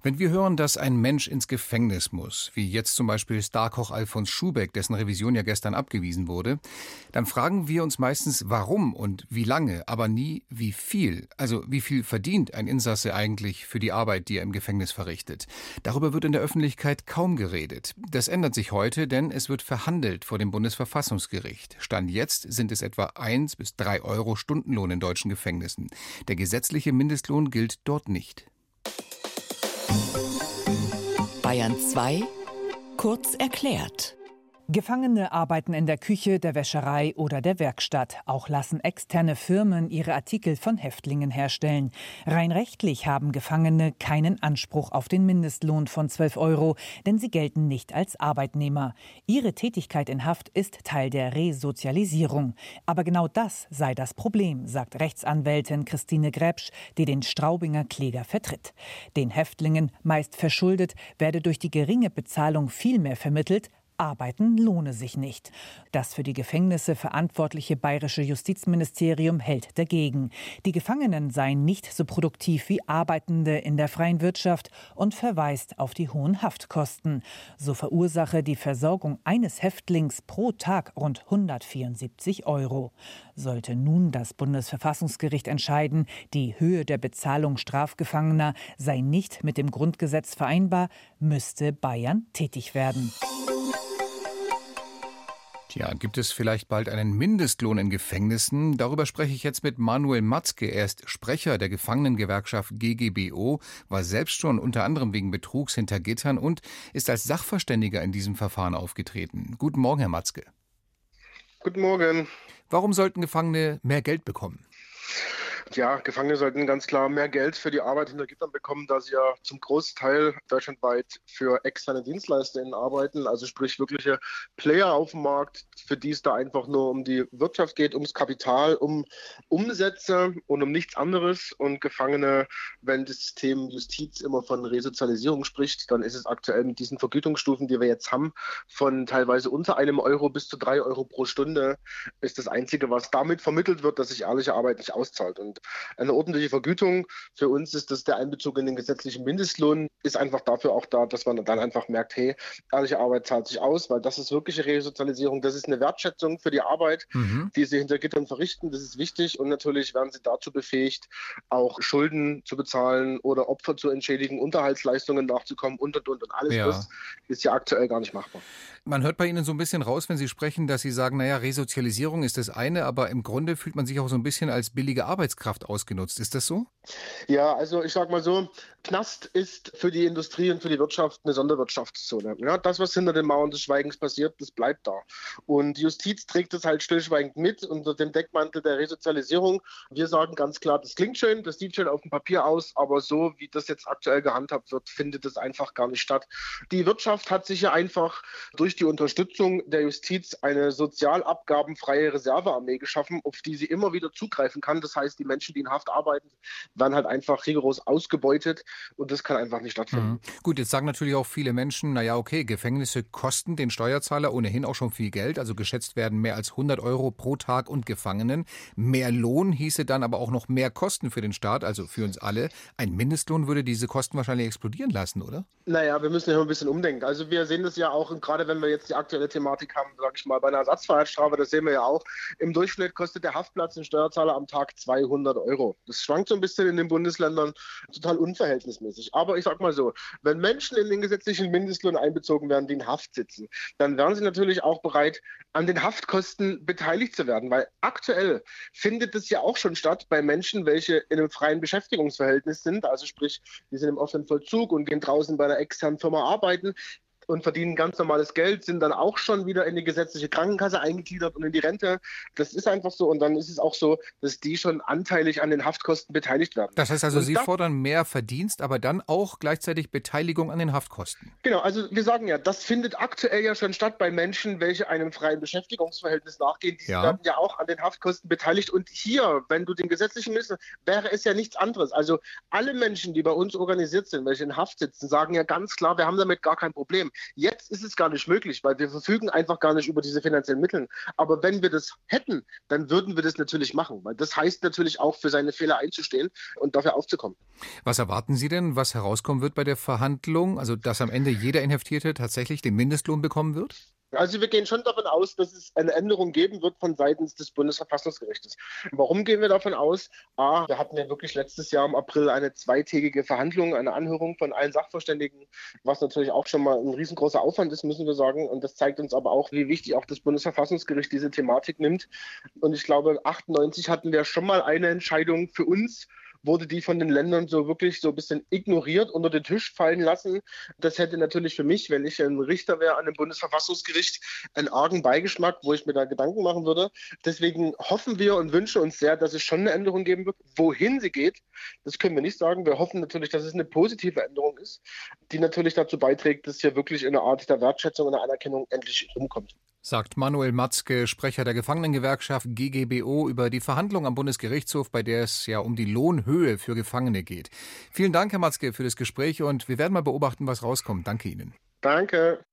Wenn wir hören, dass ein Mensch ins Gefängnis muss, wie jetzt zum Beispiel Starkoch Alfons Schubeck, dessen Revision ja gestern abgewiesen wurde, dann fragen wir uns meistens, warum und wie lange, aber nie, wie viel. Also wie viel verdient ein Insasse eigentlich für die Arbeit, die er im Gefängnis verrichtet. Darüber wird in der Öffentlichkeit kaum geredet. Das ändert sich heute, denn es wird verhandelt vor dem Bundesverfassungsgericht. Stand jetzt sind es etwa eins bis drei Euro Stundenlohn in deutschen Gefängnissen. Der gesetzliche Mindestlohn gilt dort nicht. Bayern 2 kurz erklärt. Gefangene arbeiten in der Küche, der Wäscherei oder der Werkstatt. Auch lassen externe Firmen ihre Artikel von Häftlingen herstellen. Rein rechtlich haben Gefangene keinen Anspruch auf den Mindestlohn von 12 Euro, denn sie gelten nicht als Arbeitnehmer. Ihre Tätigkeit in Haft ist Teil der Resozialisierung. Aber genau das sei das Problem, sagt Rechtsanwältin Christine Gräbsch, die den Straubinger Kläger vertritt. Den Häftlingen, meist verschuldet, werde durch die geringe Bezahlung viel mehr vermittelt, Arbeiten lohne sich nicht. Das für die Gefängnisse verantwortliche bayerische Justizministerium hält dagegen. Die Gefangenen seien nicht so produktiv wie Arbeitende in der freien Wirtschaft und verweist auf die hohen Haftkosten. So verursache die Versorgung eines Häftlings pro Tag rund 174 Euro. Sollte nun das Bundesverfassungsgericht entscheiden, die Höhe der Bezahlung Strafgefangener sei nicht mit dem Grundgesetz vereinbar, müsste Bayern tätig werden. Tja, gibt es vielleicht bald einen Mindestlohn in Gefängnissen? Darüber spreche ich jetzt mit Manuel Matzke. Er ist Sprecher der Gefangenengewerkschaft GGBO, war selbst schon unter anderem wegen Betrugs hinter Gittern und ist als Sachverständiger in diesem Verfahren aufgetreten. Guten Morgen, Herr Matzke. Guten Morgen. Warum sollten Gefangene mehr Geld bekommen? Ja, Gefangene sollten ganz klar mehr Geld für die Arbeit hinter Gittern bekommen, da sie ja zum Großteil deutschlandweit für externe DienstleisterInnen arbeiten, also sprich wirkliche Player auf dem Markt, für die es da einfach nur um die Wirtschaft geht, ums Kapital, um Umsätze und um nichts anderes. Und Gefangene, wenn das System Justiz immer von Resozialisierung spricht, dann ist es aktuell mit diesen Vergütungsstufen, die wir jetzt haben, von teilweise unter einem Euro bis zu drei Euro pro Stunde, ist das Einzige, was damit vermittelt wird, dass sich ehrliche Arbeit nicht auszahlt. Und eine ordentliche Vergütung. Für uns ist das der Einbezug in den gesetzlichen Mindestlohn, ist einfach dafür auch da, dass man dann einfach merkt, hey, ehrliche Arbeit zahlt sich aus, weil das ist wirkliche Resozialisierung, das ist eine Wertschätzung für die Arbeit, mhm. die sie hinter Gittern verrichten, das ist wichtig und natürlich werden sie dazu befähigt, auch Schulden zu bezahlen oder Opfer zu entschädigen, Unterhaltsleistungen nachzukommen und und und und alles ja. das ist ja aktuell gar nicht machbar. Man hört bei Ihnen so ein bisschen raus, wenn Sie sprechen, dass Sie sagen, naja, Resozialisierung ist das eine, aber im Grunde fühlt man sich auch so ein bisschen als billige Arbeitskraft ausgenutzt. Ist das so? Ja, also ich sage mal so, Knast ist für die Industrie und für die Wirtschaft eine Sonderwirtschaftszone. Ja, das, was hinter den Mauern des Schweigens passiert, das bleibt da. Und die Justiz trägt das halt stillschweigend mit unter dem Deckmantel der Resozialisierung. Wir sagen ganz klar, das klingt schön, das sieht schön auf dem Papier aus, aber so wie das jetzt aktuell gehandhabt wird, findet es einfach gar nicht statt. Die Wirtschaft hat sich ja einfach durch die Unterstützung der Justiz eine sozialabgabenfreie Reservearmee geschaffen, auf die sie immer wieder zugreifen kann. Das heißt, die Menschen, die in Haft arbeiten, werden halt einfach rigoros ausgebeutet und das kann einfach nicht stattfinden. Mhm. Gut, jetzt sagen natürlich auch viele Menschen, naja, okay, Gefängnisse kosten den Steuerzahler ohnehin auch schon viel Geld, also geschätzt werden mehr als 100 Euro pro Tag und Gefangenen. Mehr Lohn hieße dann aber auch noch mehr Kosten für den Staat, also für uns alle. Ein Mindestlohn würde diese Kosten wahrscheinlich explodieren lassen, oder? Naja, wir müssen ja ein bisschen umdenken. Also wir sehen das ja auch, gerade wenn wir jetzt die aktuelle Thematik haben, sage ich mal, bei einer Ersatzfreiheitsstrafe, das sehen wir ja auch, im Durchschnitt kostet der Haftplatz den Steuerzahler am Tag 200 Euro. Das schwankt so ein bisschen in den Bundesländern total unverhältnismäßig. Aber ich sage mal so, wenn Menschen in den gesetzlichen Mindestlohn einbezogen werden, die in Haft sitzen, dann wären sie natürlich auch bereit, an den Haftkosten beteiligt zu werden, weil aktuell findet es ja auch schon statt bei Menschen, welche in einem freien Beschäftigungsverhältnis sind, also sprich, die sind im offenen Vollzug und gehen draußen bei einer externen Firma arbeiten, und verdienen ganz normales Geld, sind dann auch schon wieder in die gesetzliche Krankenkasse eingegliedert und in die Rente. Das ist einfach so. Und dann ist es auch so, dass die schon anteilig an den Haftkosten beteiligt werden. Das heißt also, und Sie fordern mehr Verdienst, aber dann auch gleichzeitig Beteiligung an den Haftkosten. Genau, also wir sagen ja, das findet aktuell ja schon statt bei Menschen, welche einem freien Beschäftigungsverhältnis nachgehen. Die ja. werden ja auch an den Haftkosten beteiligt. Und hier, wenn du den gesetzlichen Minister, wäre es ja nichts anderes. Also alle Menschen, die bei uns organisiert sind, welche in Haft sitzen, sagen ja ganz klar, wir haben damit gar kein Problem. Jetzt ist es gar nicht möglich, weil wir verfügen einfach gar nicht über diese finanziellen Mittel. Aber wenn wir das hätten, dann würden wir das natürlich machen, weil das heißt natürlich auch für seine Fehler einzustehen und dafür aufzukommen. Was erwarten Sie denn, was herauskommen wird bei der Verhandlung? Also, dass am Ende jeder Inhaftierte tatsächlich den Mindestlohn bekommen wird? Also wir gehen schon davon aus, dass es eine Änderung geben wird von seitens des Bundesverfassungsgerichtes. Warum gehen wir davon aus? A, wir hatten ja wirklich letztes Jahr im April eine zweitägige Verhandlung, eine Anhörung von allen Sachverständigen, was natürlich auch schon mal ein riesengroßer Aufwand ist, müssen wir sagen. Und das zeigt uns aber auch, wie wichtig auch das Bundesverfassungsgericht diese Thematik nimmt. Und ich glaube, 98 hatten wir schon mal eine Entscheidung für uns, wurde die von den Ländern so wirklich so ein bisschen ignoriert, unter den Tisch fallen lassen. Das hätte natürlich für mich, wenn ich ein Richter wäre an dem Bundesverfassungsgericht, einen argen Beigeschmack, wo ich mir da Gedanken machen würde. Deswegen hoffen wir und wünschen uns sehr, dass es schon eine Änderung geben wird. Wohin sie geht, das können wir nicht sagen. Wir hoffen natürlich, dass es eine positive Änderung ist, die natürlich dazu beiträgt, dass hier wirklich eine Art der Wertschätzung und der Anerkennung endlich umkommt sagt Manuel Matzke, Sprecher der Gefangenengewerkschaft GGBO, über die Verhandlung am Bundesgerichtshof, bei der es ja um die Lohnhöhe für Gefangene geht. Vielen Dank, Herr Matzke, für das Gespräch und wir werden mal beobachten, was rauskommt. Danke Ihnen. Danke.